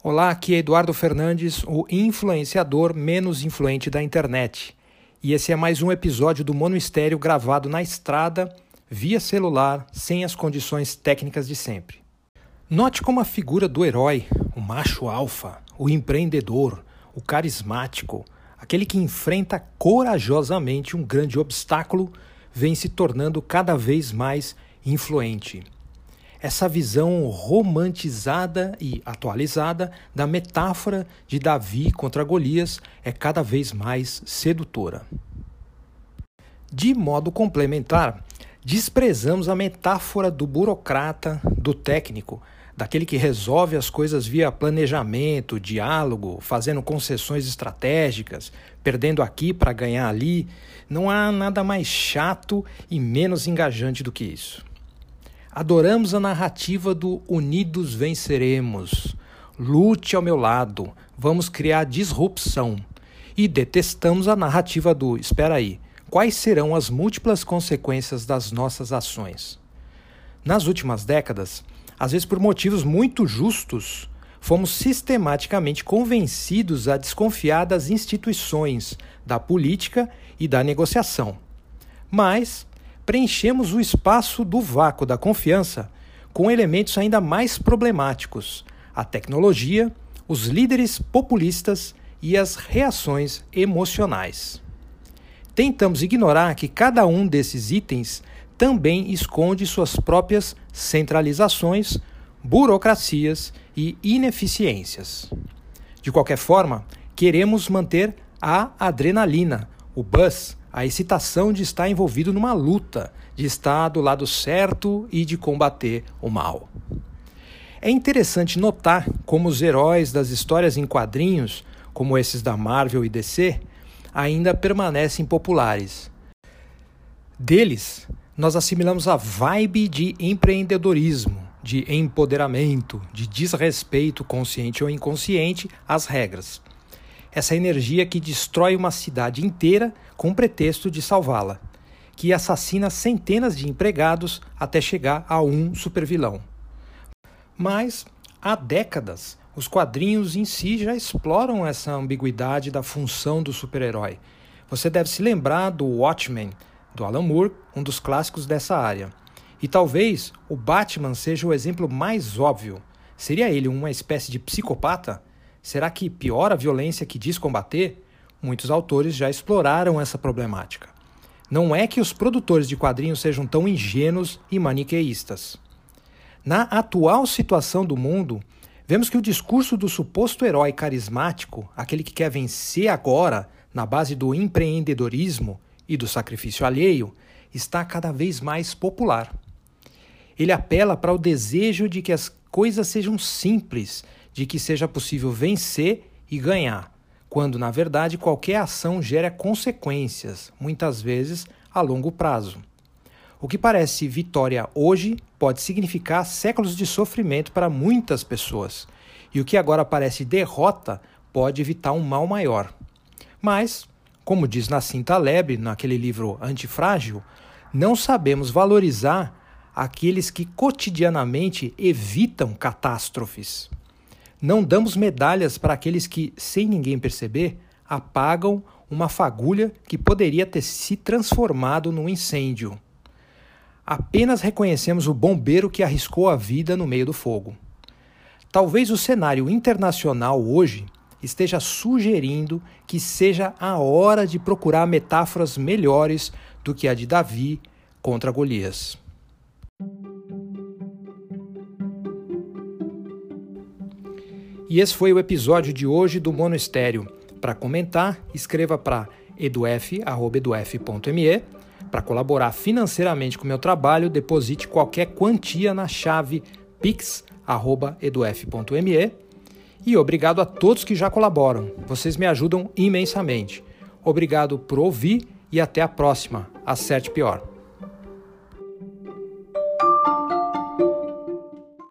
Olá, aqui é Eduardo Fernandes, o influenciador menos influente da internet. E esse é mais um episódio do Monistério gravado na estrada, via celular, sem as condições técnicas de sempre. Note como a figura do herói, o macho alfa, o empreendedor, o carismático, aquele que enfrenta corajosamente um grande obstáculo, vem se tornando cada vez mais influente essa visão romantizada e atualizada da metáfora de Davi contra Golias é cada vez mais sedutora. De modo complementar, desprezamos a metáfora do burocrata, do técnico, daquele que resolve as coisas via planejamento, diálogo, fazendo concessões estratégicas, perdendo aqui para ganhar ali. Não há nada mais chato e menos engajante do que isso. Adoramos a narrativa do Unidos Venceremos. Lute ao meu lado, vamos criar disrupção. E detestamos a narrativa do Espera aí, quais serão as múltiplas consequências das nossas ações? Nas últimas décadas, às vezes por motivos muito justos, fomos sistematicamente convencidos a desconfiar das instituições, da política e da negociação. Mas preenchemos o espaço do vácuo da confiança com elementos ainda mais problemáticos: a tecnologia, os líderes populistas e as reações emocionais. Tentamos ignorar que cada um desses itens também esconde suas próprias centralizações, burocracias e ineficiências. De qualquer forma, queremos manter a adrenalina, o buzz, a excitação de estar envolvido numa luta, de estar do lado certo e de combater o mal. É interessante notar como os heróis das histórias em quadrinhos, como esses da Marvel e DC, ainda permanecem populares. Deles, nós assimilamos a vibe de empreendedorismo, de empoderamento, de desrespeito consciente ou inconsciente às regras essa energia que destrói uma cidade inteira com o pretexto de salvá-la, que assassina centenas de empregados até chegar a um supervilão. Mas, há décadas, os quadrinhos em si já exploram essa ambiguidade da função do super-herói. Você deve se lembrar do Watchmen, do Alan Moore, um dos clássicos dessa área. E talvez o Batman seja o exemplo mais óbvio. Seria ele uma espécie de psicopata? Será que piora a violência que diz combater? Muitos autores já exploraram essa problemática. Não é que os produtores de quadrinhos sejam tão ingênuos e maniqueístas. Na atual situação do mundo, vemos que o discurso do suposto herói carismático, aquele que quer vencer agora na base do empreendedorismo e do sacrifício alheio, está cada vez mais popular. Ele apela para o desejo de que as coisas sejam simples de que seja possível vencer e ganhar, quando na verdade qualquer ação gera consequências, muitas vezes a longo prazo. O que parece vitória hoje pode significar séculos de sofrimento para muitas pessoas, e o que agora parece derrota pode evitar um mal maior. Mas, como diz Nassim Taleb naquele livro Antifrágil, não sabemos valorizar aqueles que cotidianamente evitam catástrofes. Não damos medalhas para aqueles que, sem ninguém perceber, apagam uma fagulha que poderia ter se transformado num incêndio. Apenas reconhecemos o bombeiro que arriscou a vida no meio do fogo. Talvez o cenário internacional hoje esteja sugerindo que seja a hora de procurar metáforas melhores do que a de Davi contra Golias. E esse foi o episódio de hoje do Mono Estéreo. Para comentar, escreva para eduf.eduf.me. Para colaborar financeiramente com o meu trabalho, deposite qualquer quantia na chave pix.eduf.me. E obrigado a todos que já colaboram. Vocês me ajudam imensamente. Obrigado por ouvir e até a próxima. Acerte pior.